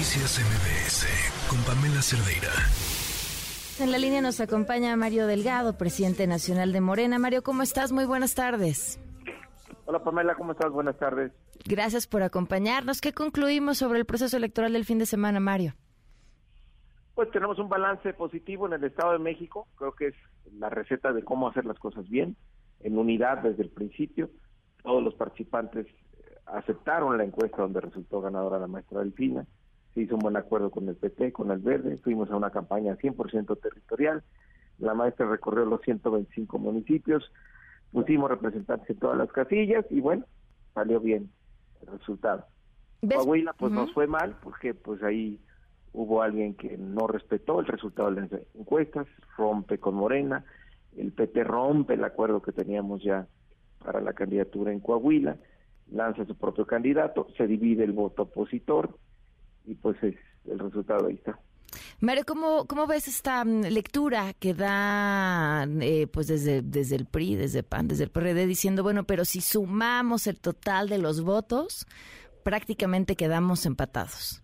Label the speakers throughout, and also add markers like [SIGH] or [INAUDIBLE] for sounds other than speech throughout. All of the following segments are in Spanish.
Speaker 1: Noticias MBS con Pamela Cerdeira.
Speaker 2: En la línea nos acompaña Mario Delgado, presidente nacional de Morena. Mario, ¿cómo estás? Muy buenas tardes.
Speaker 3: Hola Pamela, ¿cómo estás? Buenas tardes.
Speaker 2: Gracias por acompañarnos. ¿Qué concluimos sobre el proceso electoral del fin de semana, Mario?
Speaker 3: Pues tenemos un balance positivo en el Estado de México. Creo que es la receta de cómo hacer las cosas bien, en unidad desde el principio. Todos los participantes aceptaron la encuesta donde resultó ganadora la maestra Delfina, se hizo un buen acuerdo con el PT, con el Verde, fuimos a una campaña 100% territorial, la maestra recorrió los 125 municipios, pusimos representantes en todas las casillas y bueno, salió bien el resultado. Coahuila pues nos fue mal porque pues ahí hubo alguien que no respetó el resultado de las encuestas, rompe con Morena, el PT rompe el acuerdo que teníamos ya para la candidatura en Coahuila, lanza su propio candidato, se divide el voto opositor y pues es el resultado ahí está.
Speaker 2: Mario, ¿cómo, cómo ves esta mm, lectura que da eh, pues desde, desde el PRI, desde PAN, desde el PRD, diciendo, bueno, pero si sumamos el total de los votos, prácticamente quedamos empatados?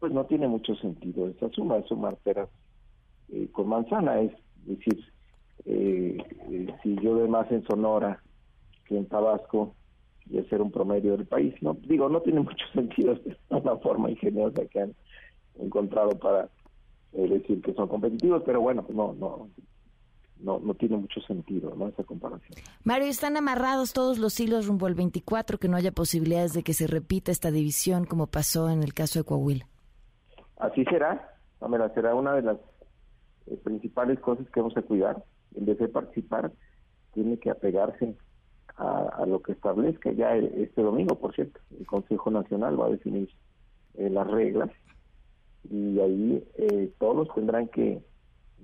Speaker 3: Pues no tiene mucho sentido esa suma, es sumar peras eh, con manzana, es decir, eh, si yo de más en Sonora que en Tabasco y hacer un promedio del país. No digo, no tiene [LAUGHS] mucho sentido, es una forma ingeniosa que han encontrado para eh, decir que son competitivos, pero bueno, no, no, no, no tiene mucho sentido ¿no? esa comparación.
Speaker 2: Mario, ¿están amarrados todos los hilos rumbo al 24 que no haya posibilidades de que se repita esta división como pasó en el caso de Coahuila?
Speaker 3: Así será, Pamela, será una de las eh, principales cosas que vamos a cuidar. En vez de participar, tiene que apegarse a, lo que establezca ya este domingo, por cierto. El Consejo Nacional va a definir eh, las reglas y ahí eh, todos tendrán que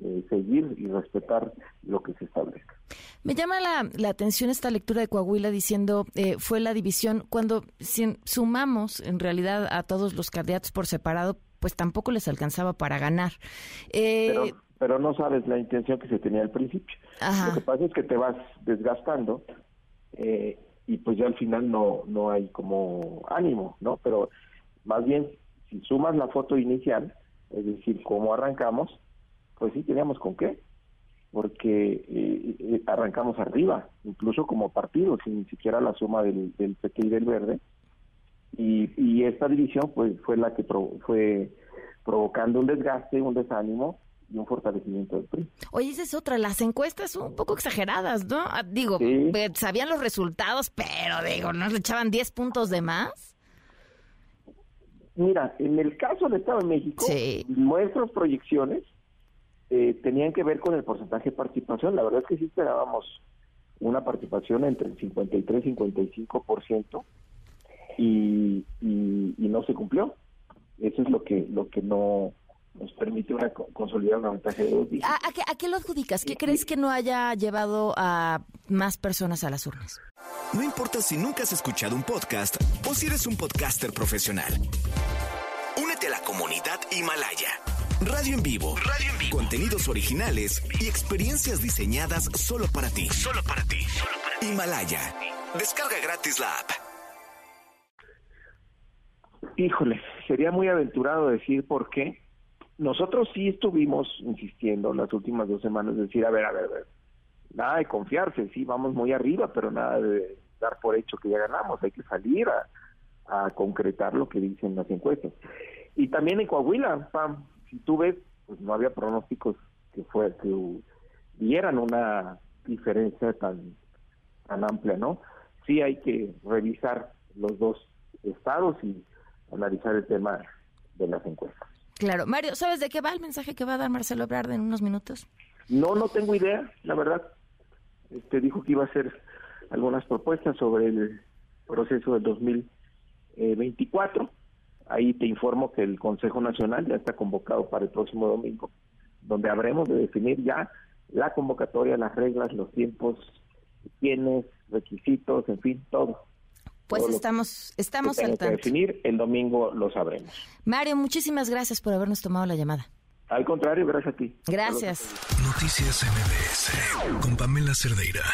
Speaker 3: eh, seguir y respetar lo que se establezca.
Speaker 2: Me llama la, la atención esta lectura de Coahuila diciendo fue la división cuando si sumamos en realidad a todos los candidatos por separado, pues tampoco les alcanzaba para ganar.
Speaker 3: Pero, pero, no sabes la intención que se tenía al principio. Lo que pasa es que te vas desgastando eh, y pues ya al final no, no hay como ánimo, ¿no? Pero más bien, si sumas la foto inicial, es decir, cómo arrancamos, pues sí teníamos con qué, porque eh, eh, arrancamos arriba, incluso como partido, sin ni siquiera la suma del, del PT y del Verde, y, y esta división pues fue la que fue provocando un desgaste, un desánimo, y un fortalecimiento del PRI.
Speaker 2: Oye, esa es otra, las encuestas son un poco exageradas, ¿no? Ah, digo, eh, sabían los resultados, pero digo, ¿no le echaban 10 puntos de más?
Speaker 3: Mira, en el caso del Estado de México, nuestras proyecciones eh, tenían que ver con el porcentaje de participación. La verdad es que sí esperábamos una participación entre el 53 y 55% y, y, y no se cumplió. Eso es lo que lo que no nos permite una, consolidar una ventaja de dos
Speaker 2: ¿A, a, qué, lo adjudicas? ¿Qué crees que no haya llevado a más personas a las urnas?
Speaker 1: No importa si nunca has escuchado un podcast o si eres un podcaster profesional. Únete a la comunidad Himalaya. Radio en vivo. Radio en vivo. Contenidos originales y experiencias diseñadas solo para ti. Solo para ti. Himalaya. Descarga gratis la app.
Speaker 3: Híjole, sería muy aventurado decir por qué, nosotros sí estuvimos insistiendo las últimas dos semanas, decir, a ver, a ver, a ver, nada de confiarse, sí, vamos muy arriba, pero nada de dar por hecho que ya ganamos, hay que salir a, concretar lo que dicen las encuestas. Y también en Coahuila, Pam, si tú ves, pues no había pronósticos que fue que dieran una diferencia tan tan amplia, ¿no? Sí hay que revisar los dos estados y analizar el tema de las encuestas.
Speaker 2: Claro. Mario, ¿sabes de qué va el mensaje que va a dar Marcelo Ebrard en unos minutos?
Speaker 3: No, no tengo idea, la verdad. Este dijo que iba a hacer algunas propuestas sobre el proceso del 2024. Ahí te informo que el Consejo Nacional ya está convocado para el próximo domingo, donde habremos de definir ya la convocatoria, las reglas, los tiempos, quiénes, requisitos, en fin, todo.
Speaker 2: Pues estamos, estamos al tanto.
Speaker 3: definir, el domingo lo sabremos.
Speaker 2: Mario, muchísimas gracias por habernos tomado la llamada.
Speaker 3: Al contrario, gracias a ti.
Speaker 2: Gracias.
Speaker 1: Noticias MBS con Pamela Cerdeira.